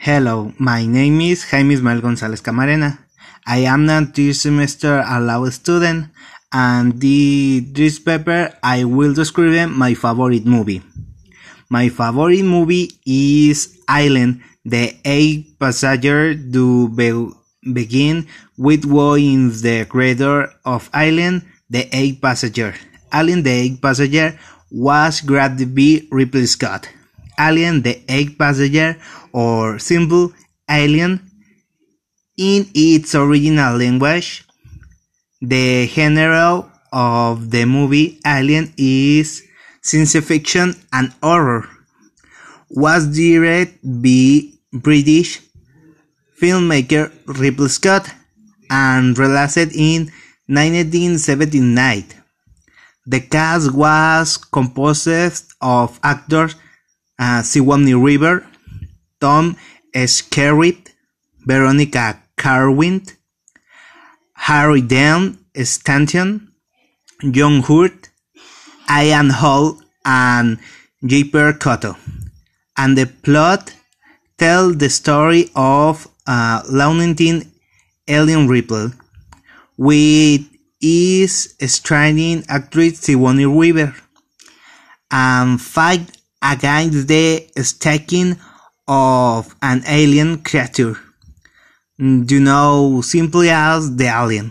Hello, my name is Jaime Ismael Gonzalez Camarena. I am a this semester a law student and the, this paper I will describe my favorite movie. My favorite movie is Island, the eight passenger to be, begin with what is the creator of Island, the eight passenger. Alien the eight passenger was Grad B. Ripley Scott. Alien the Eighth Passenger or symbol Alien in its original language. The genre of the movie Alien is science fiction and horror. Was directed by British filmmaker Ripley Scott and released in 1979. The cast was composed of actors uh, Sigourney Weaver, Tom Skerritt, Veronica Cartwright, Harry Dean Stanton, John Hurt, Ian Holm, and Yaphet Kotto. And the plot tells the story of uh, Launentin Ellen Ripley, with is striking actress Sigourney Weaver, and fight against the stacking of an alien creature, you know simply as the alien,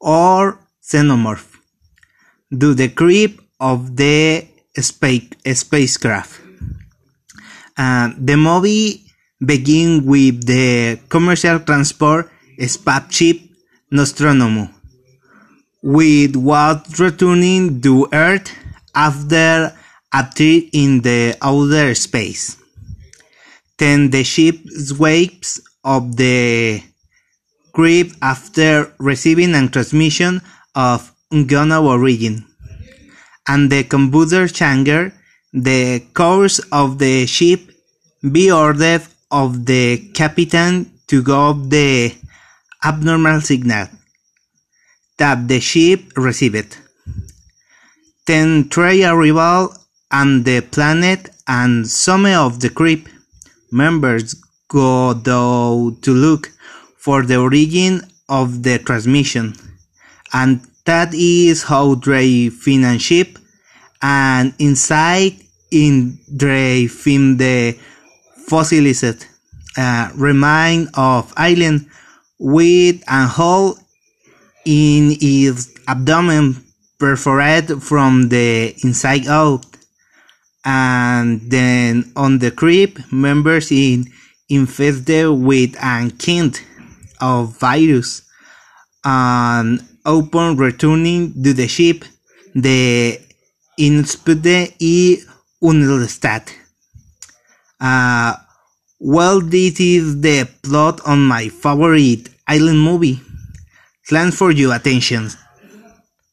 or xenomorph, do the creep of the space, spacecraft. Uh, the movie begins with the commercial transport spaceship Nostromo, with what returning to Earth after appear in the outer space. Then the ship sweeps up the creep after receiving a transmission of unknown origin. And the computer changer the course of the ship be ordered of the captain to go up the abnormal signal that the ship received. Then try arrival and the planet and some of the creep members go though to look for the origin of the transmission. And that is how they find ship and inside in they find the fossilized uh, remain of alien with a hole in its abdomen perforated from the inside out and then on the creep members in infected with a kind of virus and upon returning to the ship the inspected y unlisted. Uh, well, this is the plot on my favorite island movie. Thanks for your attention.